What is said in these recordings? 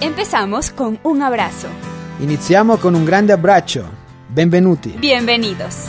Empezamos con un abrazo. Iniziamo con un grande abbraccio. Benvenuti. Bienvenidos.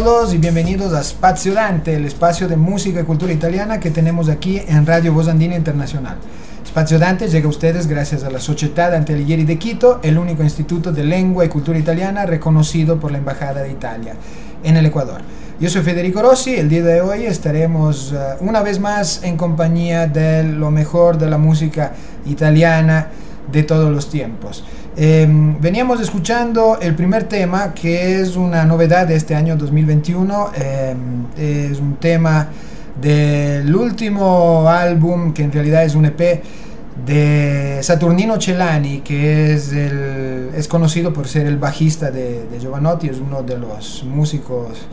Todos y bienvenidos a Spazio Dante, el espacio de música y cultura italiana que tenemos aquí en Radio Voz Andina Internacional. Spazio Dante llega a ustedes gracias a la Società Dante Alighieri de Quito, el único instituto de lengua y cultura italiana reconocido por la Embajada de Italia en el Ecuador. Yo soy Federico Rossi, el día de hoy estaremos uh, una vez más en compañía de lo mejor de la música italiana de todos los tiempos. Eh, veníamos escuchando el primer tema, que es una novedad de este año 2021. Eh, es un tema del último álbum, que en realidad es un EP de Saturnino Celani, que es, el, es conocido por ser el bajista de, de Giovanotti, es uno de los músicos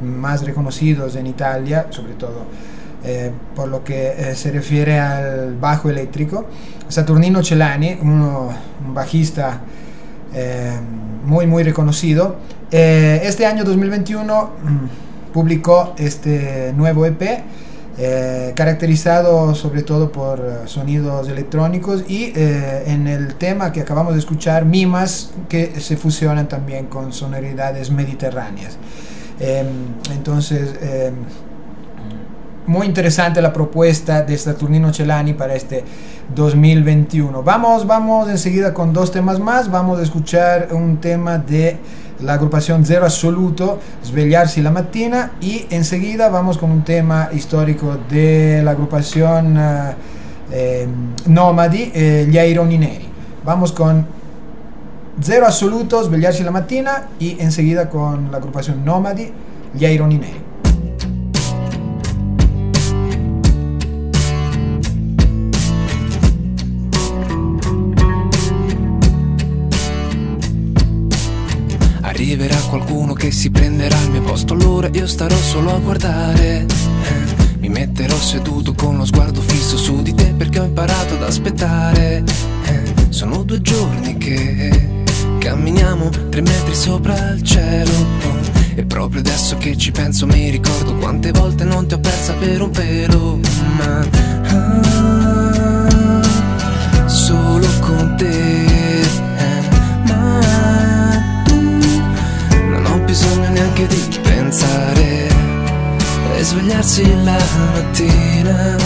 más reconocidos en Italia, sobre todo eh, por lo que eh, se refiere al bajo eléctrico. Saturnino Celani, uno, un bajista eh, muy muy reconocido, eh, este año 2021 mm, publicó este nuevo EP. Eh, caracterizado sobre todo por uh, sonidos electrónicos y eh, en el tema que acabamos de escuchar, mimas que se fusionan también con sonoridades mediterráneas. Eh, entonces, muy interesante la propuesta de Saturnino Celani para este 2021. Vamos, vamos enseguida con dos temas más. Vamos a escuchar un tema de la agrupación Zero Assoluto, Svegliarsi la mattina, y enseguida vamos con un tema histórico de la agrupación eh, Nomadi, eh, Gli Aironi Neri. Vamos con Zero Assoluto, Svegliarsi la mattina, y enseguida con la agrupación Nomadi, Gli Aironi Neri. Arriverà qualcuno che si prenderà il mio posto, allora io starò solo a guardare. Mi metterò seduto con lo sguardo fisso su di te perché ho imparato ad aspettare. Sono due giorni che camminiamo tre metri sopra il cielo. E proprio adesso che ci penso mi ricordo quante volte non ti ho persa per un pelo. Ma ah, solo con te. Neanche di pensare e svegliarsi la mattina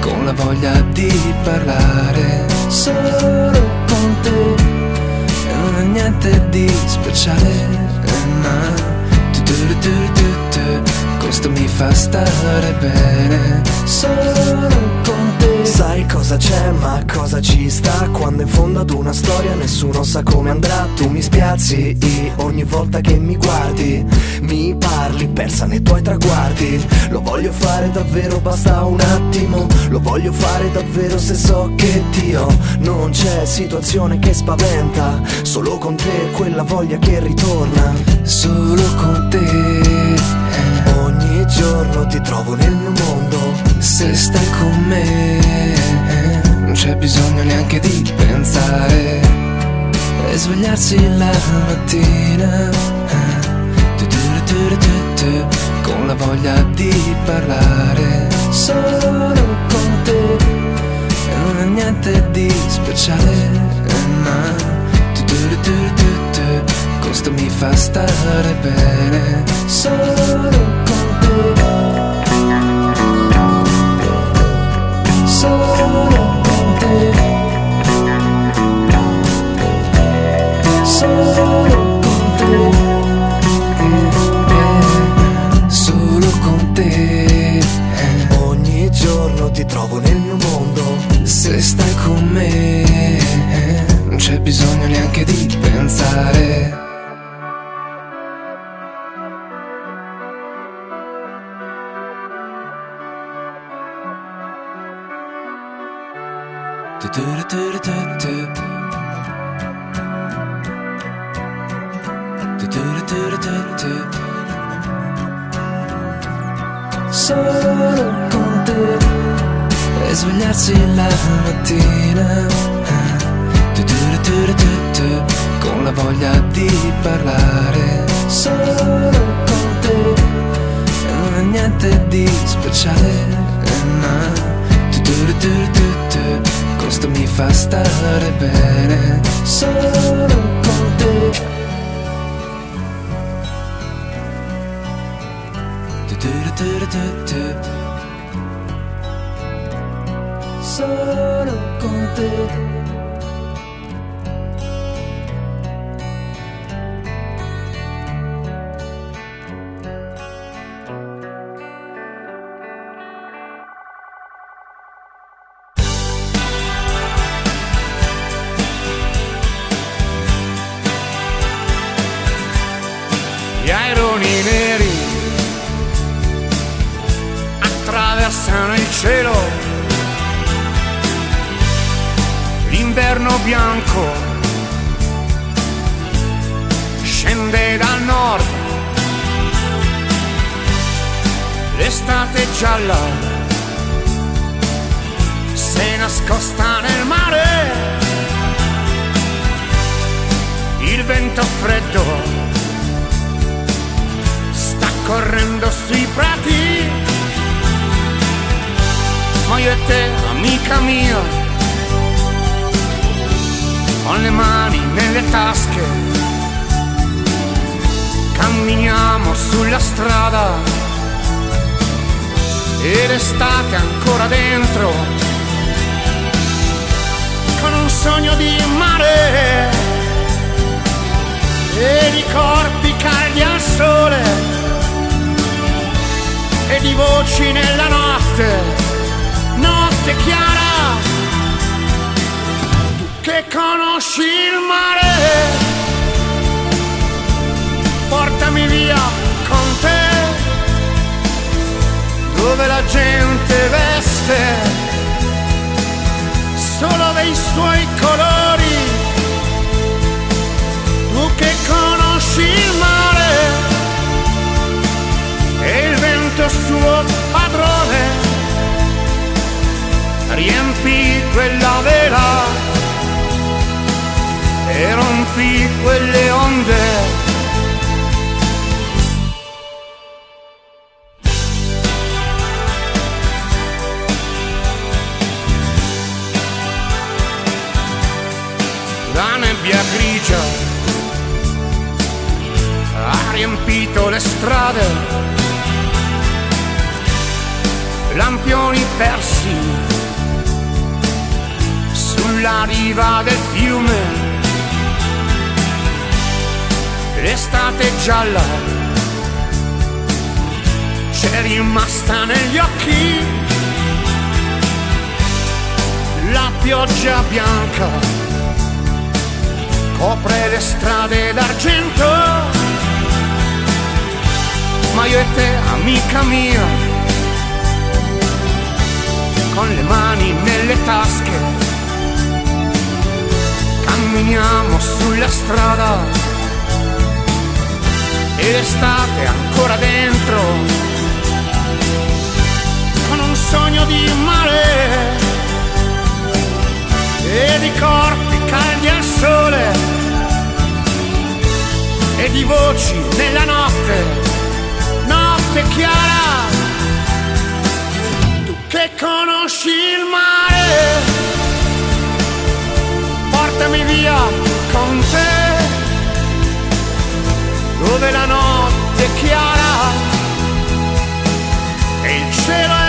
con la voglia di parlare solo con te e non è niente di speciale ma questo mi fa stare bene solo con te Sai cosa c'è ma cosa ci sta? Quando in fondo ad una storia nessuno sa come andrà. Tu mi spiazzi ogni volta che mi guardi Mi parli persa nei tuoi traguardi. Lo voglio fare davvero basta un attimo. Lo voglio fare davvero se so che Dio Non c'è. Situazione che spaventa Solo con te quella voglia che ritorna. Solo con te giorno ti trovo nel mio mondo Se stai con me Non c'è bisogno neanche di pensare E svegliarsi la mattina Con la voglia di parlare Solo con te E non è niente di speciale Ma questo mi fa stare bene solo con te ti trovo nel mio mondo. Se stai con me non c'è bisogno neanche di pensare. Solo con te e svegliarsi la mattina tu, tu, tu, con la voglia di parlare solo con te e non è niente di speciale no. questo mi fa stare bene solo con te do do do do do te. cielo, l'inverno bianco scende dal nord, l'estate gialla se nascosta nel mare, il vento freddo sta correndo sui prati. Ma io e te, amica mia, con le mani nelle tasche, camminiamo sulla strada e l'estate ancora dentro, con un sogno di mare e di corpi caldi al sole e di voci nella notte notte chiara, conosci il mare, portami via con te, dove la gente veste solo dei suoi colori, tu che conosci il mare e il vento suo padrone riempi quella vela riva del fiume. L'estate gialla c'è rimasta negli occhi. La pioggia bianca copre le strade d'argento. Ma io e te, amica mia, con le mani nelle tasche camminiamo sulla strada. E l'estate ancora dentro con un sogno di mare e di corpi caldi al sole e di voci nella notte, notte chiara, tu che conosci il mare portami via con te, dove la notte è chiara e il cielo è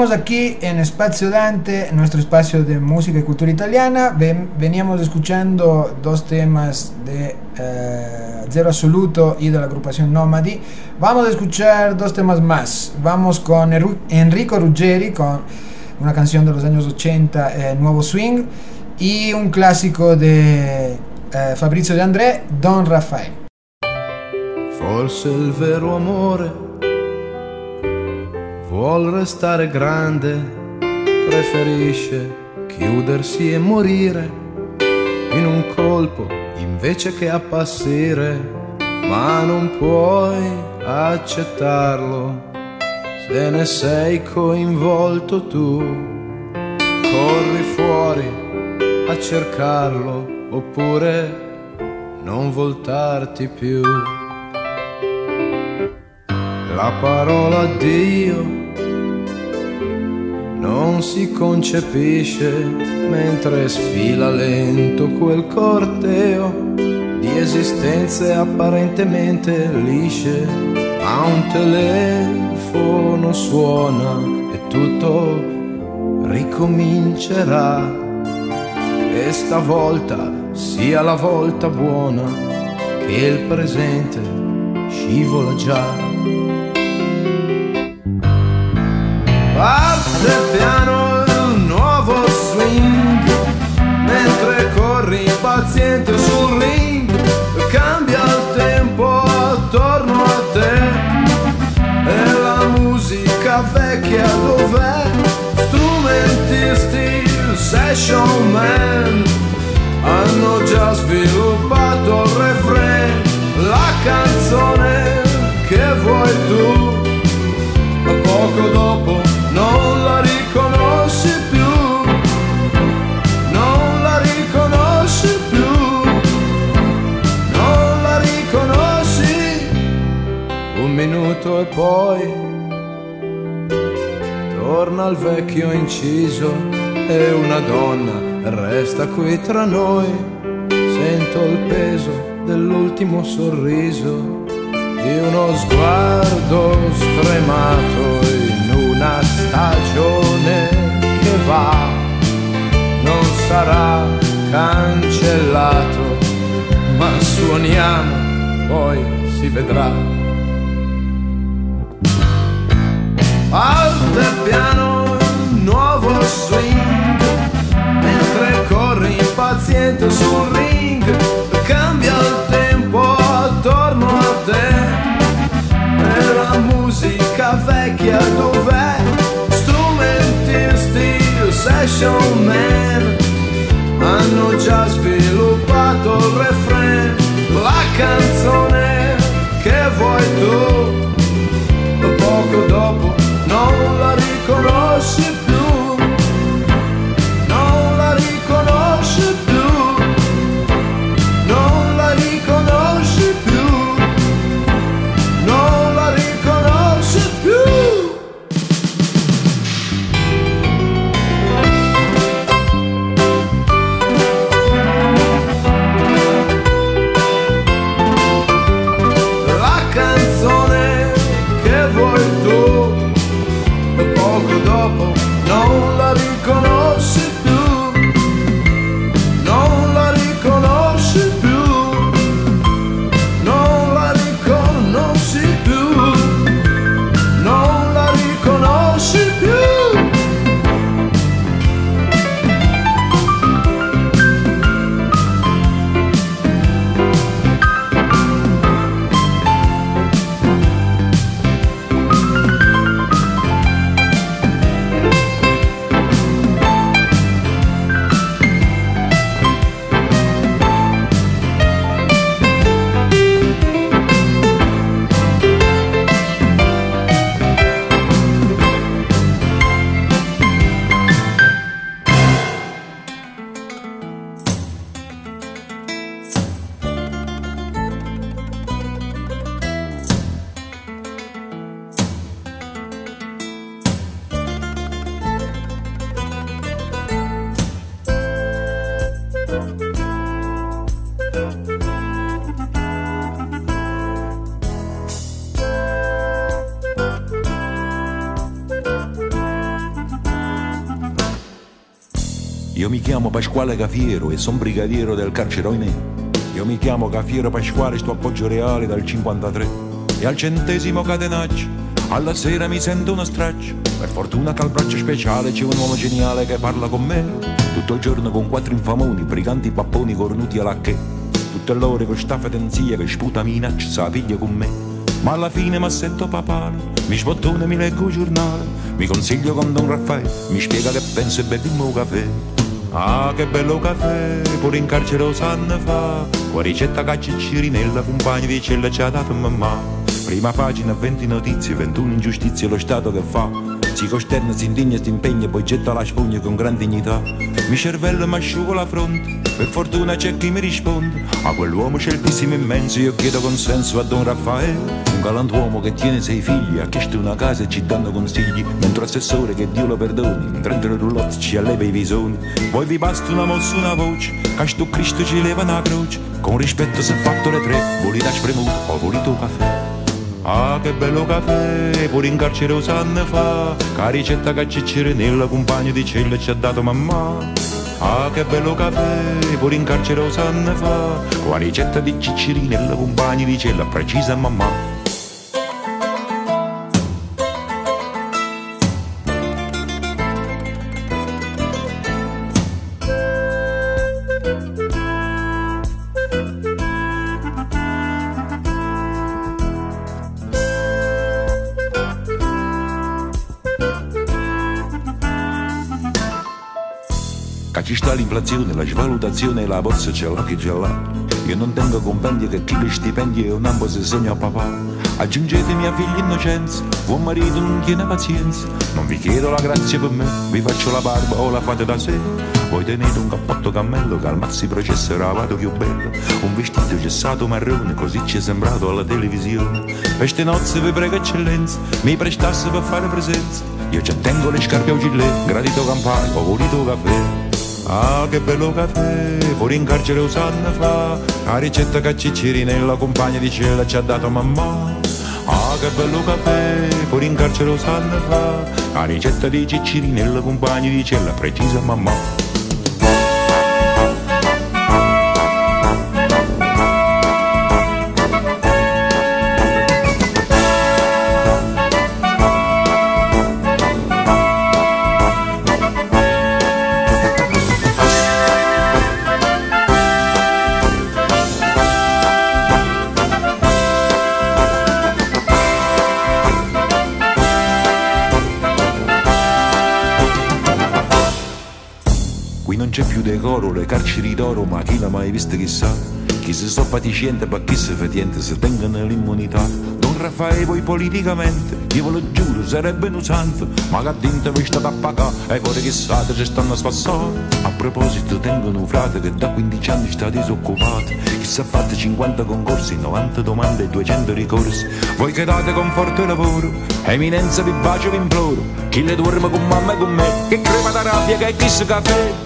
Seguimos aquí en Espacio Dante, nuestro espacio de música y cultura italiana. veníamos escuchando dos temas de eh, Zero Absoluto y de la agrupación Nomadi. Vamos a escuchar dos temas más. Vamos con Enrico Ruggeri con una canción de los años 80, eh, Nuevo Swing, y un clásico de eh, Fabrizio De André, Don Rafael. Forse il vero amore vuol restare grande, preferisce chiudersi e morire in un colpo invece che appassire, ma non puoi accettarlo se ne sei coinvolto tu. Corri fuori a cercarlo oppure non voltarti più. La parola Dio si concepisce mentre sfila lento quel corteo di esistenze apparentemente lisce, ma un telefono suona e tutto ricomincerà. E stavolta sia la volta buona che il presente scivola già. Parte piano il nuovo swing. Mentre corri impaziente sul ring Cambia il tempo attorno a te. E la musica vecchia dov'è? Strumentisti, session man Hanno già sviluppato il refrain La canzone che vuoi tu. Poco dopo non la riconosci più, non la riconosci più, non la riconosci. Un minuto e poi torna al vecchio inciso e una donna resta qui tra noi. Sento il peso dell'ultimo sorriso di uno sguardo stremato una stagione che va, non sarà cancellato, ma suoniamo, poi si vedrà. Alto e piano, nuovo swing, mentre corri impaziente sul ring, Session Man hanno già sviluppato il refrain, la canzone che vuoi tu, poco dopo non la riconosci più, Pasquale Cafiero e sono brigadiero del carcere Oinè. Io mi chiamo Cafiero Pasquale, sto a Reale dal 53 e al centesimo catenaccio alla sera mi sento uno straccio. Per fortuna che al braccio speciale c'è un uomo geniale che parla con me. Tutto il giorno con quattro infamoni, briganti papponi cornuti alla che. Tutte l'ore con sta fedenzia che sputa minaccia, sa piglia con me. Ma alla fine mi sento papale, mi sbottone, mi leggo il giornale, mi consiglio con Don Raffaele, mi spiega che penso e bevimmo un caffè. Ah, che bello caffè, pure in carcere lo sanno fa, con ricetta caccia e cirinella, compagni di cella ci ha dato mamma. Prima pagina, 20 notizie, 21 ingiustizie, lo Stato che fa. Si costerna, si indigna, si impegna, poi getta la spugna con gran dignità. Mi cervello mi asciugo la fronte, per fortuna c'è chi mi risponde. A quell'uomo sceltissimo immenso io chiedo consenso a Don Raffaele. Un galantuomo che tiene sei figli, ha chiesto una casa e ci danno consigli. Mentre assessore che Dio lo perdoni, in 30 roulotte ci alleva i visoni. Voi vi basta una mossa, una voce, che sto Cristo ci leva una croce. Con rispetto se fatto le tre, volete spremuto o volete caffè. Ah, che bello caffè, pure in carcere un anno fa, che ricetta che ciccire nella compagna di cella ci ha dato mamma. Ah, che bello caffè, pure in carcere un anno fa, con la ricetta di cicciri nella compagna di cella precisa mamma. L'inflazione, la svalutazione e la borsa ce l'ha chi ce l'ha. Io non tengo compendi che chi li stipendi è un ambo se segno a papà. Aggiungete mia figlia innocenza, buon marito non tiene pazienza. Non vi chiedo la grazia per me, vi faccio la barba o la fate da sé. Voi tenete un cappotto cammello che al mazzi processo eravate più bello. Un vestito gessato marrone, così ci è sembrato alla televisione. Per ste nozze vi prego eccellenza, mi prestasse per fare presenza. Io ci tengo le scarpe a gilet, gradito campagna, ho voluto caffè. Ah, che bello caffè, pure in carcere usanna fa, la ricetta che Cicciri nella compagna di cella ci ha dato mamma. Ah, che bello caffè, pure in carcere usanna fa, la ricetta di Cicciri nella compagna di cella precisa mamma. Decoro, le carceri d'oro, ma chi l'ha mai visto chissà? Chi si sta paticiente, ma chi si fetiente, se tengono l'immunità. Don Raffaele poi politicamente, io ve lo giuro, sarebbe un santo, ma che dentro vi state a pagare, e fuori chissà ci stanno a spassare. A proposito, tengono un frate che da 15 anni sta disoccupato, che si è fatto 50 concorsi, 90 domande e 200 ricorsi. Voi che date conforto e lavoro, eminenza vi bacio vi imploro, chi le dorme con mamma e con me, che crema da rabbia che è chi si caffè.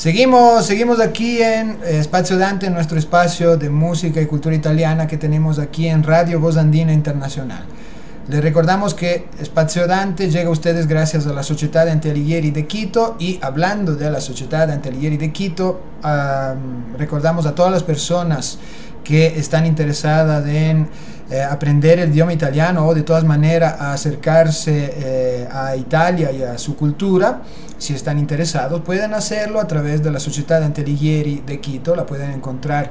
Seguimos, seguimos aquí en Espacio Dante, nuestro espacio de música y cultura italiana que tenemos aquí en Radio Voz Andina Internacional. Les recordamos que Espacio Dante llega a ustedes gracias a la Sociedad de Antialighieri de Quito y hablando de la Sociedad de Antialighieri de Quito, recordamos a todas las personas que están interesadas en eh, aprender el idioma italiano o de todas maneras acercarse eh, a Italia y a su cultura, si están interesados, pueden hacerlo a través de la Sociedad Antelighieri de Quito, la pueden encontrar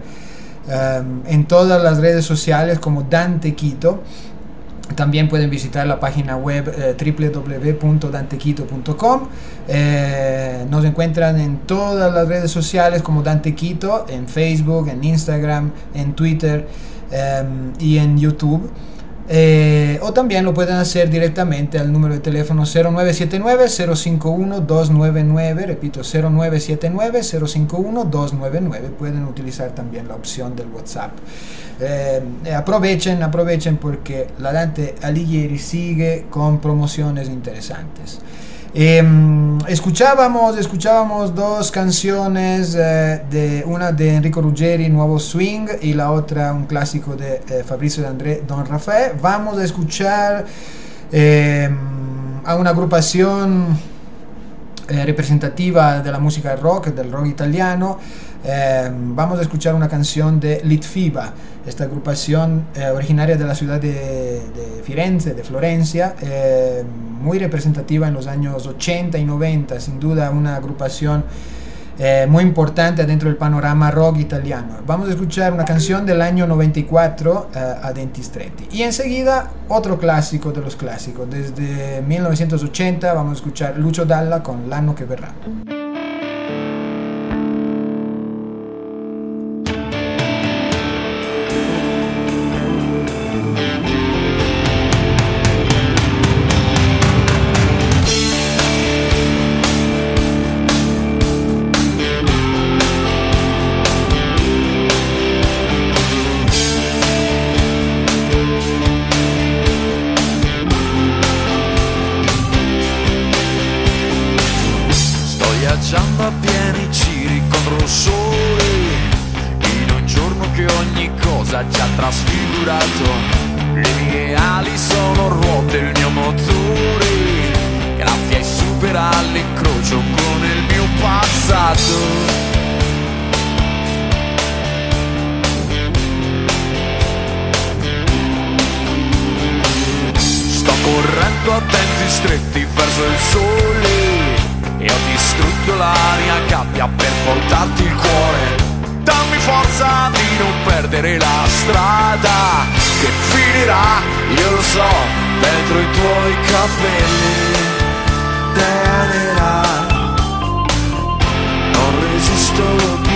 um, en todas las redes sociales como Dante Quito. También pueden visitar la página web eh, www.dantequito.com. Eh, nos encuentran en todas las redes sociales como Dante Quito, en Facebook, en Instagram, en Twitter um, y en YouTube. Eh, o también lo pueden hacer directamente al número de teléfono 0979-051-299, repito, 0979-051-299. Pueden utilizar también la opción del WhatsApp. Eh, aprovechen, aprovechen porque la Dante Alighieri sigue con promociones interesantes. Em, escuchábamos, escuchábamos dos canciones, eh, de, una de Enrico Ruggeri, Nuevo Swing, y la otra un clásico de eh, Fabrizio de André, Don Rafael. Vamos a escuchar em, a una agrupación eh, representativa de la música rock, del rock italiano. Em, vamos a escuchar una canción de Litfiba, esta agrupación eh, originaria de la ciudad de, Firenze, de Florencia, eh, muy representativa en los años 80 y 90, sin duda una agrupación eh, muy importante dentro del panorama rock italiano. Vamos a escuchar una canción del año 94 eh, a Denti Stretti. Y enseguida otro clásico de los clásicos. Desde 1980 vamos a escuchar Lucio Dalla con L'anno che verrà. Trasfigurato Le mie ali sono ruote, il mio motore Graffia e supera l'incrocio con il mio passato. Sto correndo a denti stretti verso il sole E ho distrutto la mia gabbia per portarti il cuore forza di non perdere la strada Che finirà, io lo so, dentro i tuoi capelli. Tenera Non resisto più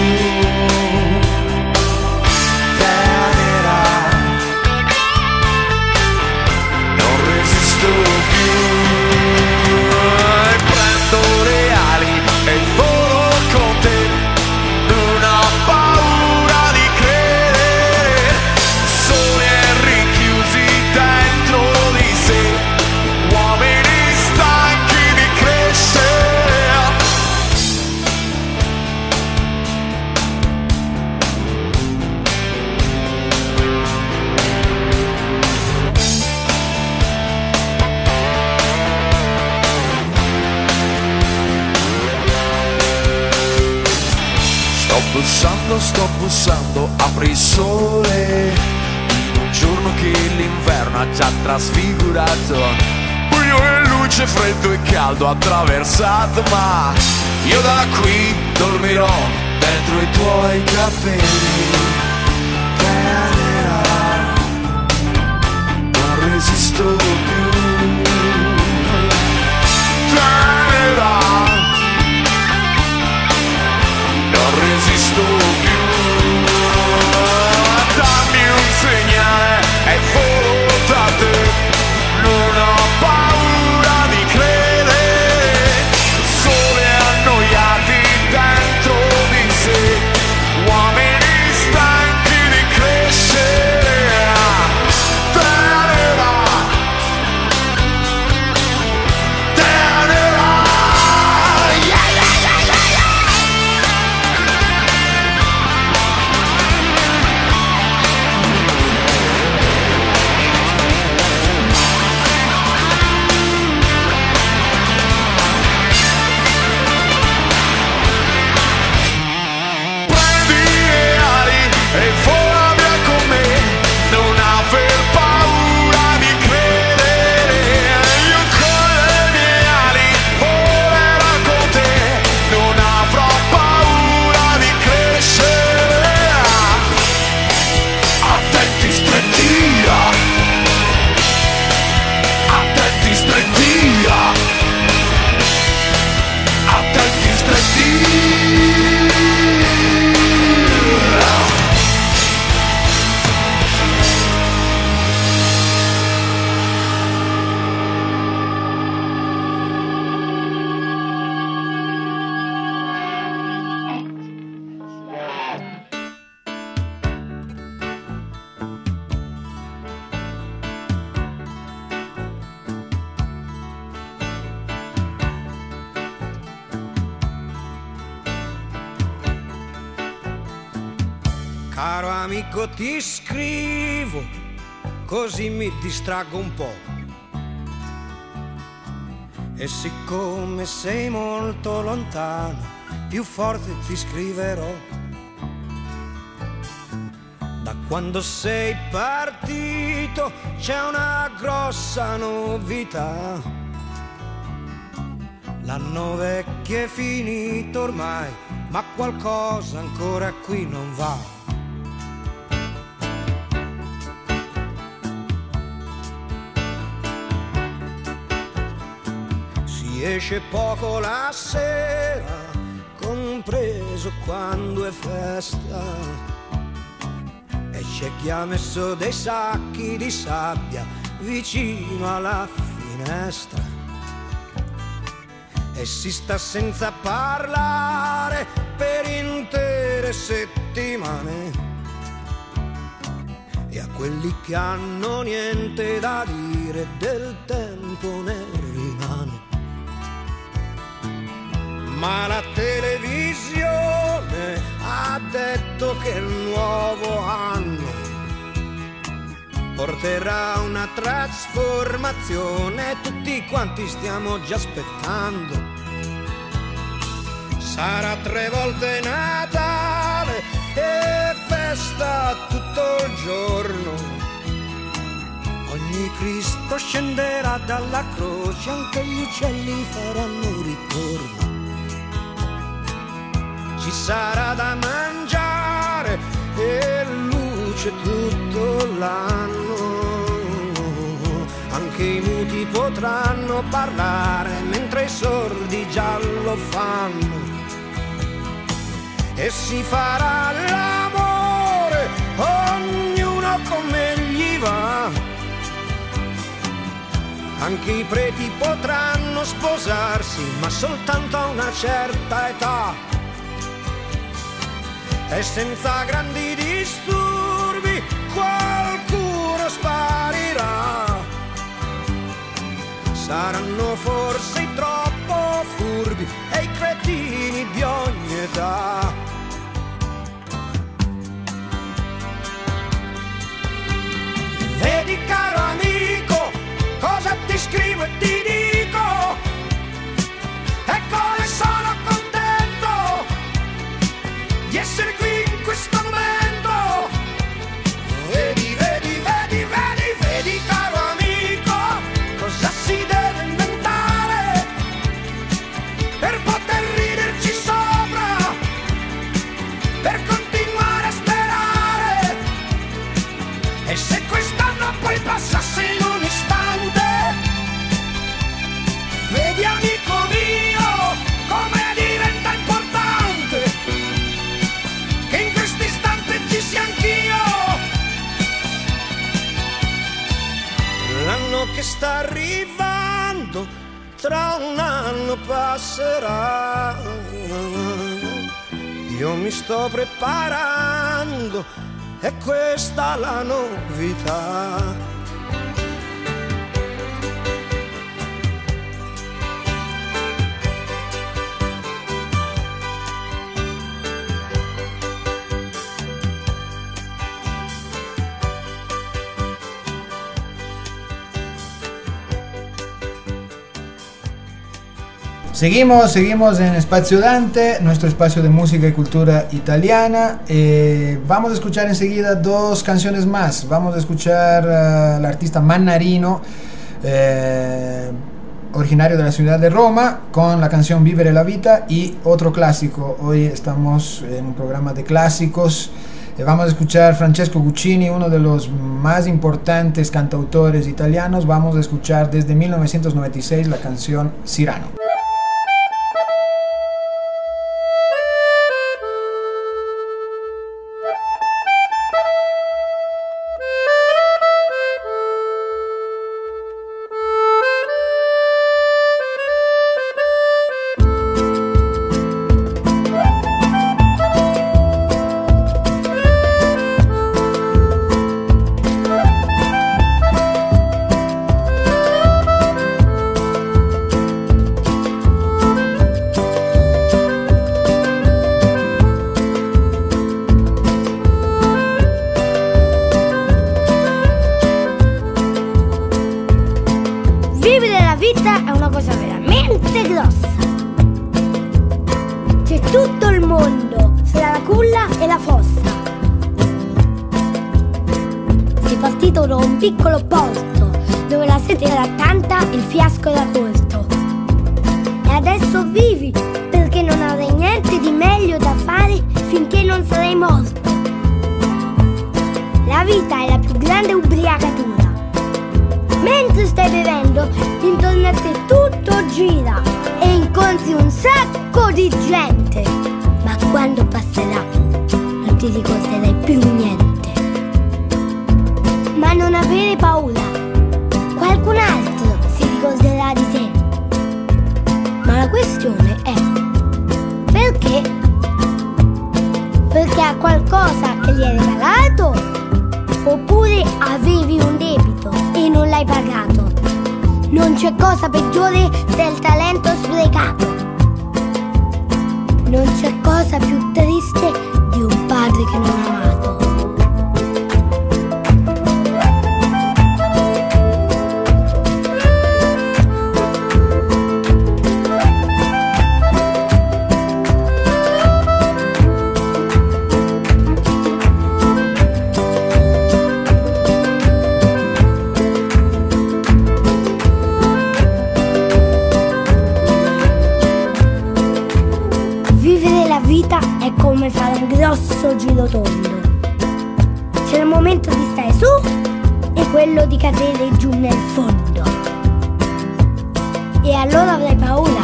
bussando, sto bussando, apri il sole. In un giorno che l'inverno ha già trasfigurato. Buio e luce, freddo e caldo attraversato Ma io da qui dormirò dentro i tuoi capelli. Tenera, non resisto più. Tenera non resisto più. Amico ti scrivo, così mi distraggo un po'. E siccome sei molto lontano, più forte ti scriverò. Da quando sei partito c'è una grossa novità. L'anno vecchio è finito ormai, ma qualcosa ancora qui non va. Esce poco la sera, compreso quando è festa. E c'è chi ha messo dei sacchi di sabbia vicino alla finestra. E si sta senza parlare per intere settimane. E a quelli che hanno niente da dire del tempo ne ma la televisione ha detto che il nuovo anno porterà una trasformazione, tutti quanti stiamo già aspettando. Sarà tre volte Natale e festa tutto il giorno. Ogni Cristo scenderà dalla croce, anche gli uccelli faranno ritorno sarà da mangiare e luce tutto l'anno. Anche i muti potranno parlare mentre i sordi già lo fanno. E si farà l'amore, ognuno come gli va. Anche i preti potranno sposarsi, ma soltanto a una certa età e senza grandi disturbi qualcuno sparirà. Saranno forse troppo furbi e i cretini di ogni età. Vedi caro amico, cosa ti scrivo e ti dico? E se quest'anno poi passasse in un istante, vedi amico mio, come diventa importante che in questo istante ci sia anch'io. L'anno che sta arrivando, tra un anno passerà. Io mi sto preparando, è questa la novità. Seguimos, seguimos en Espacio Dante, nuestro espacio de música y cultura italiana. Eh, vamos a escuchar enseguida dos canciones más. Vamos a escuchar al artista Mannarino, eh, originario de la ciudad de Roma, con la canción Vivere la Vita y otro clásico. Hoy estamos en un programa de clásicos. Eh, vamos a escuchar Francesco Guccini, uno de los más importantes cantautores italianos. Vamos a escuchar desde 1996 la canción Cyrano. Fare un grosso giro tondo. C'è il momento di stare su e quello di cadere giù nel fondo. E allora avrai paura,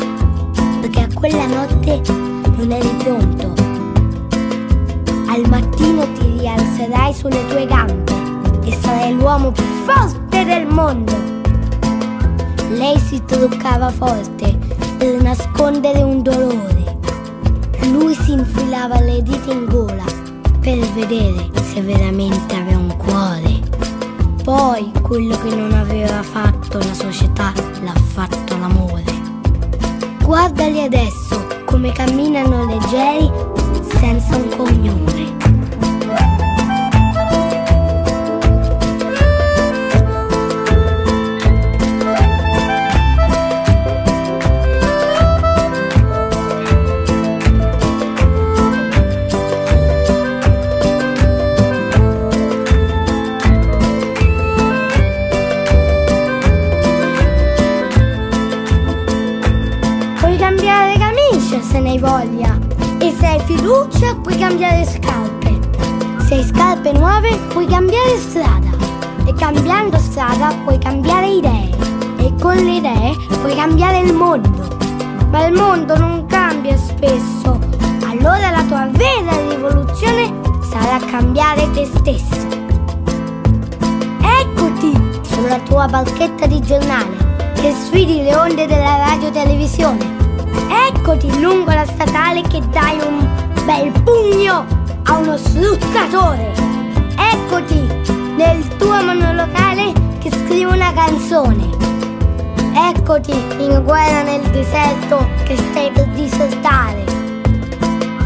perché a quella notte non eri pronto. Al mattino ti rialzerai sulle tue gambe e sarai l'uomo più forte del mondo. Lei si truccava forte per nascondere un dolore. Lui si infilava le dita in gola per vedere se veramente aveva un cuore. Poi quello che non aveva fatto la società l'ha fatto l'amore. Guardali adesso come camminano leggeri senza un cognome. Fiducia puoi cambiare scarpe. Se hai scarpe nuove puoi cambiare strada. E cambiando strada puoi cambiare idee. E con le idee puoi cambiare il mondo. Ma il mondo non cambia spesso. Allora la tua vera rivoluzione sarà cambiare te stesso. Eccoti sulla tua barchetta di giornale che sfidi le onde della radio televisione. Eccoti lungo la statale che dai un bel pugno a uno sfruttatore. Eccoti nel tuo monolocale che scrive una canzone. Eccoti in guerra nel deserto che stai per disertare.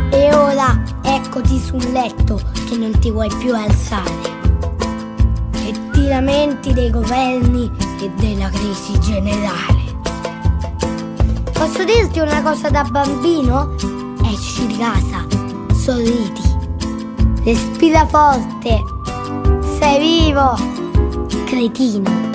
E ora eccoti sul letto che non ti vuoi più alzare. E ti lamenti dei governi e della crisi generale. Posso dirti una cosa da bambino? Esci di casa, sorridi, respira forte, sei vivo, cretino.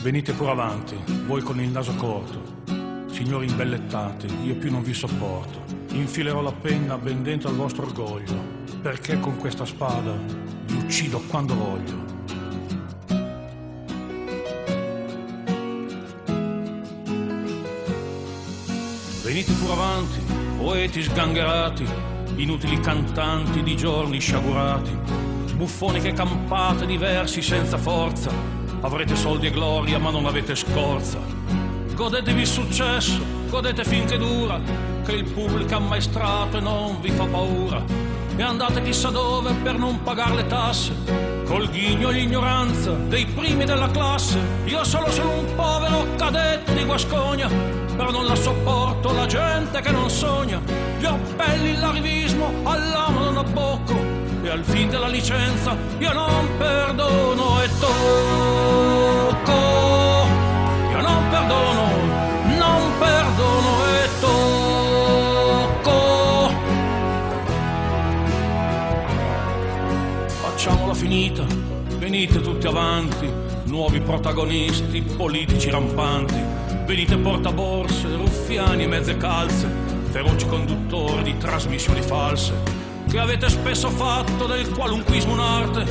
Venite pure avanti, voi con il naso corto. Signori imbellettati, io più non vi sopporto. Infilerò la penna ben dentro al vostro orgoglio, perché con questa spada vi uccido quando voglio. Venite pure avanti, poeti sgangherati, inutili cantanti di giorni sciagurati, buffoni che campate diversi senza forza, avrete soldi e gloria ma non avete scorza. Godetevi il successo, godete finché dura, che il pubblico ammaestrato e non vi fa paura. E andate chissà dove per non pagare le tasse, col ghigno e l'ignoranza dei primi della classe. Io solo sono un povero cadetto di Guascogna, però non la sopporto la gente che non sogna. Gli appelli, l'arrivismo, all'amo non abbocco, e al fin della licenza io non perdono e tocco. Perdono, non perdono e tocco. Facciamola finita, venite tutti avanti, nuovi protagonisti, politici rampanti. Venite portaborse, ruffiani e mezze calze, feroci conduttori di trasmissioni false, che avete spesso fatto del qualunquismo un'arte.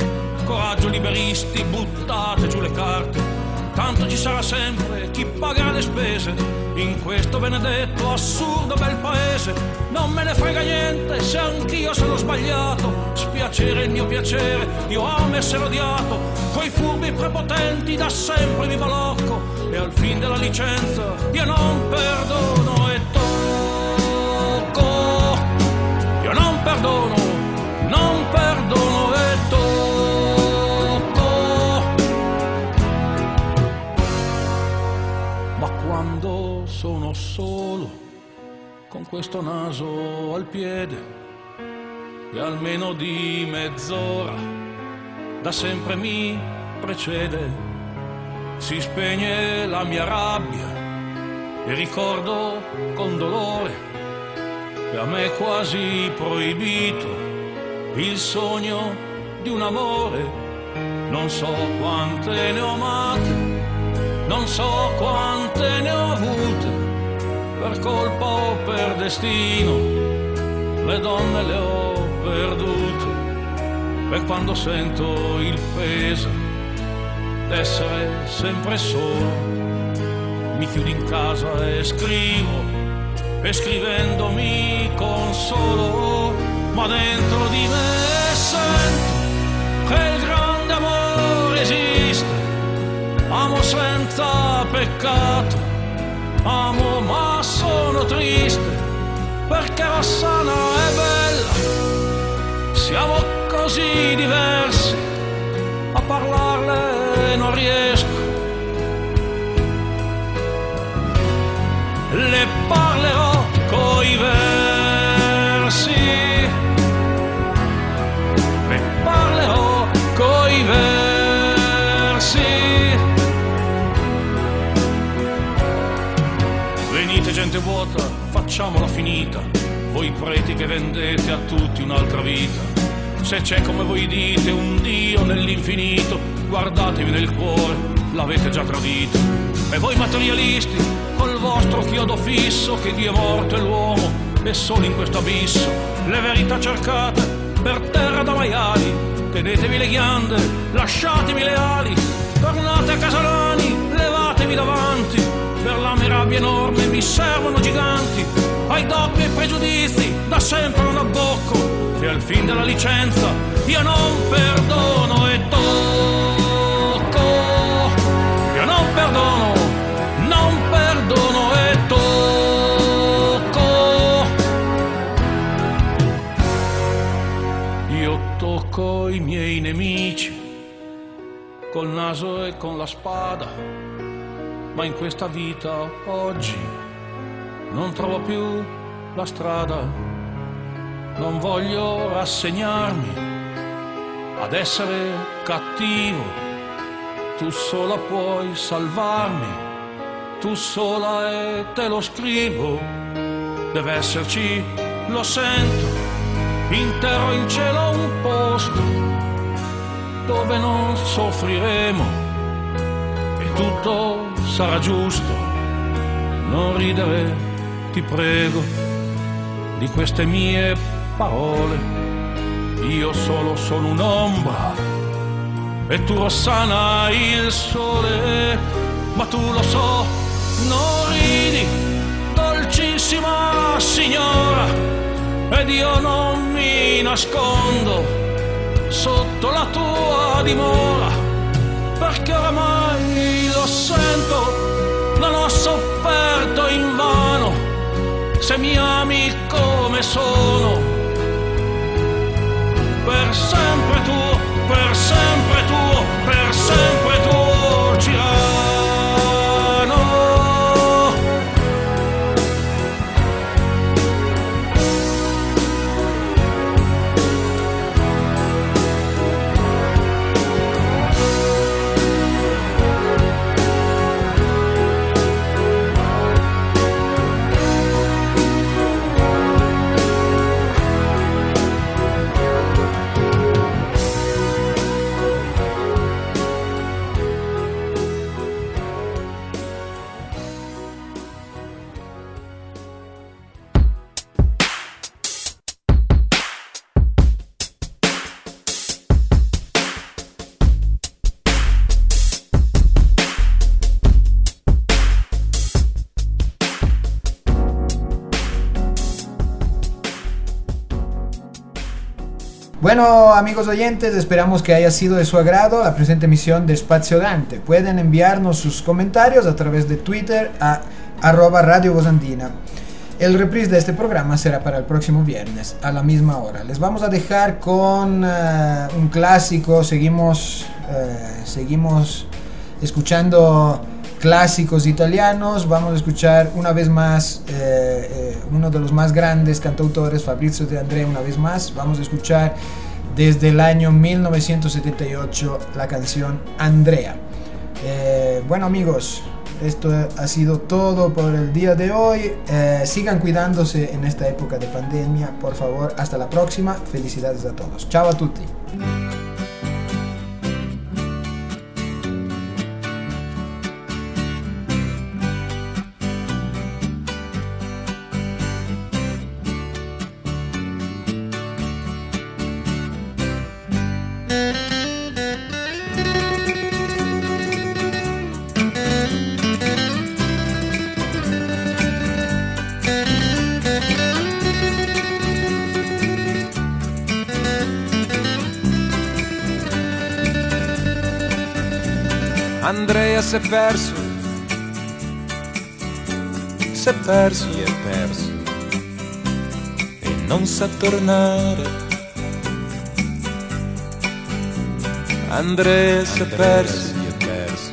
Coraggio liberisti, buttate giù le carte. Tanto ci sarà sempre chi pagherà le spese in questo benedetto assurdo bel paese. Non me ne frega niente se anch'io sono sbagliato. Spiacere il mio piacere, io amo essere odiato. Coi furbi prepotenti da sempre mi balocco. E al fin della licenza io non perdono e tocco. Io non perdono, solo, con questo naso al piede, e almeno di mezz'ora, da sempre mi precede, si spegne la mia rabbia e ricordo con dolore che a me è quasi proibito il sogno di un amore. Non so quante ne ho amate, non so quante ne ho per colpa o per destino, le donne le ho perdute. E quando sento il peso d'essere sempre solo, mi chiudo in casa e scrivo e scrivendo mi consolo, ma dentro di me sento che il grande amore esiste, amo senza peccato, amo ma sono triste, perché Rossana è bella, siamo così diversi, a parlarle non riesco. le parlerò Gente vuota, facciamola finita. Voi preti che vendete a tutti un'altra vita. Se c'è come voi dite un Dio nell'infinito, guardatevi nel cuore, l'avete già tradito. E voi materialisti, col vostro chiodo fisso che Dio è morto e l'uomo è solo in questo abisso. Le verità cercate per terra da maiali, tenetevi le ghiande, lasciatemi le ali, tornate a Casalani, levatevi davanti, per la mia rabbia enorme mi servono giganti, ai doppi pregiudizi da sempre non abbocco, e al fin della licenza io non perdono e tocco, io non perdono non perdono e tocco. Io tocco i miei nemici col naso e con la spada, ma in questa vita oggi non trovo più la strada. Non voglio rassegnarmi ad essere cattivo, tu sola puoi salvarmi tu sola e te lo scrivo, deve esserci, lo sento, intero in cielo un posto dove non soffriremo. E tutto sarà giusto, non ridere, ti prego, di queste mie parole. Io solo sono un'ombra e tu Rossana il sole, ma tu lo so, non ridi, dolcissima signora, ed io non mi nascondo sotto la tua dimora, perché oramai sento, non ho sofferto in vano, se mi ami come sono, per sempre tuo, per sempre tuo, per sempre Bueno, amigos oyentes, esperamos que haya sido de su agrado la presente emisión de Espacio Dante. Pueden enviarnos sus comentarios a través de Twitter a arroba Radio Voz Andina. El reprise de este programa será para el próximo viernes a la misma hora. Les vamos a dejar con eh, un clásico. Seguimos, eh, seguimos escuchando clásicos italianos. Vamos a escuchar una vez más eh, eh, uno de los más grandes cantautores, Fabrizio De André, una vez más. Vamos a escuchar desde el año 1978 la canción Andrea. Eh, bueno amigos, esto ha sido todo por el día de hoy. Eh, sigan cuidándose en esta época de pandemia, por favor. Hasta la próxima. Felicidades a todos. Chao a tutti. Andrea si è perso, si è perso, si è perso. E non sa tornare. Andrea si è perso, si è perso,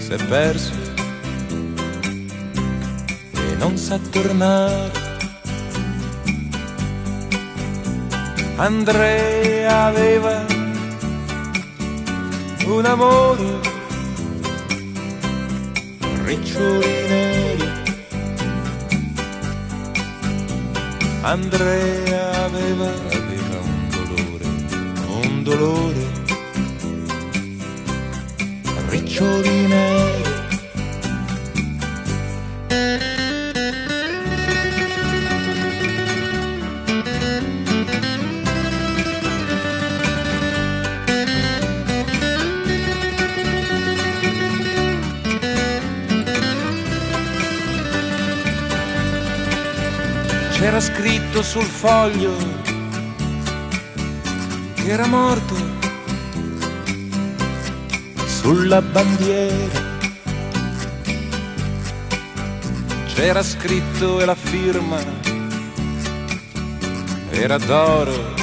si è perso. E non sa tornare. Andrea aveva un amore, riccioli neri. Andrea aveva, aveva un dolore, un dolore, riccioli neri. C'era scritto sul foglio che era morto sulla bandiera. C'era scritto e la firma era d'oro,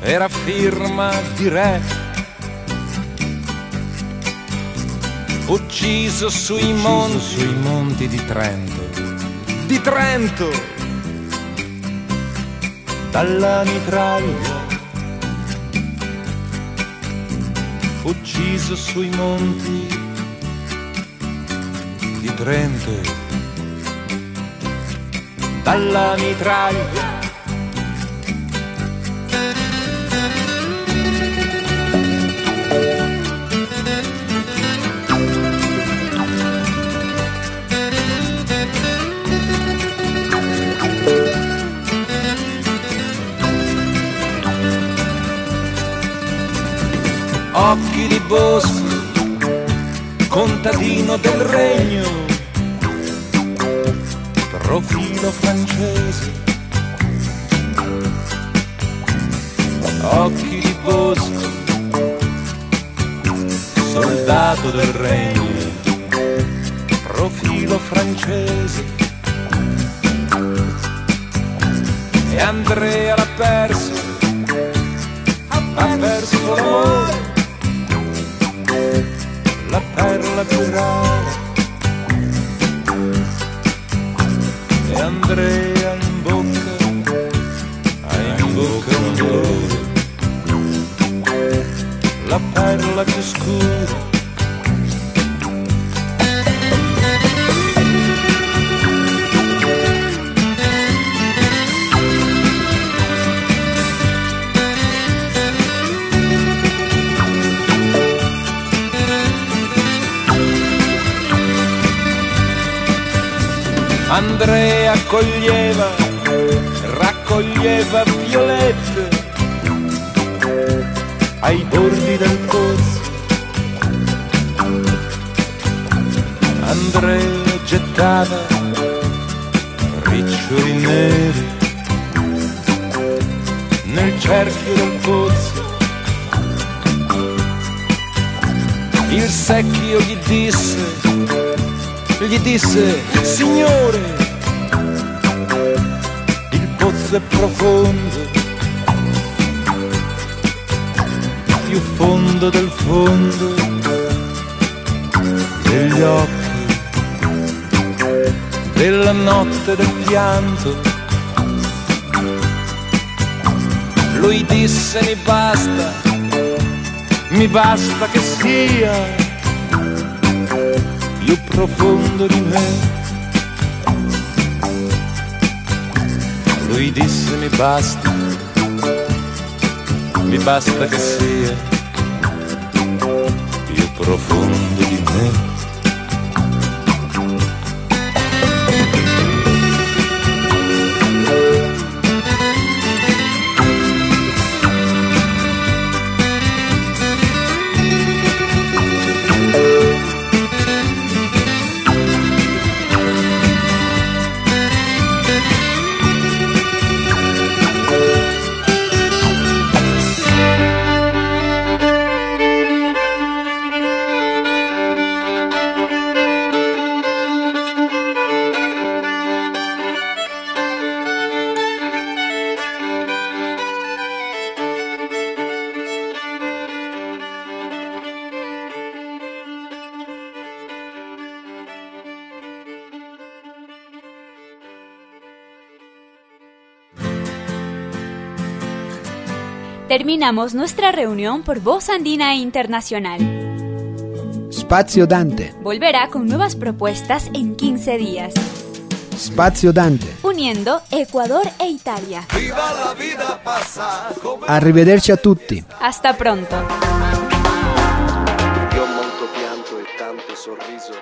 era firma di re. Ucciso sui monti, sui monti di Trento di Trento. Dalla mitraglia ucciso sui monti di Trento. Dalla mitraglia bosco, contadino del regno, profilo francese, occhi di bosco, soldato del regno, profilo francese. E Andrea l'ha perso, ha perso l'amore la perla più rara e Andrea in bocca ha in bocca un dolore la perla più scura Andrea coglieva, raccoglieva violette ai bordi del pozzo. Andrea gettava riccioli neri nel cerchio del pozzo. Il secchio gli disse gli disse, Signore, è profondo, più fondo del fondo degli occhi, della notte del pianto. Lui disse mi basta, mi basta che sia più profondo di me. Lui disse mi basta, mi basta che sia più profondo di me. terminamos nuestra reunión por Voz Andina Internacional. Spazio Dante. Volverá con nuevas propuestas en 15 días. Spazio Dante. Uniendo Ecuador e Italia. Viva la vida pasa, come... Arrivederci a tutti. Hasta pronto. Io molto pianto e tanto sorriso.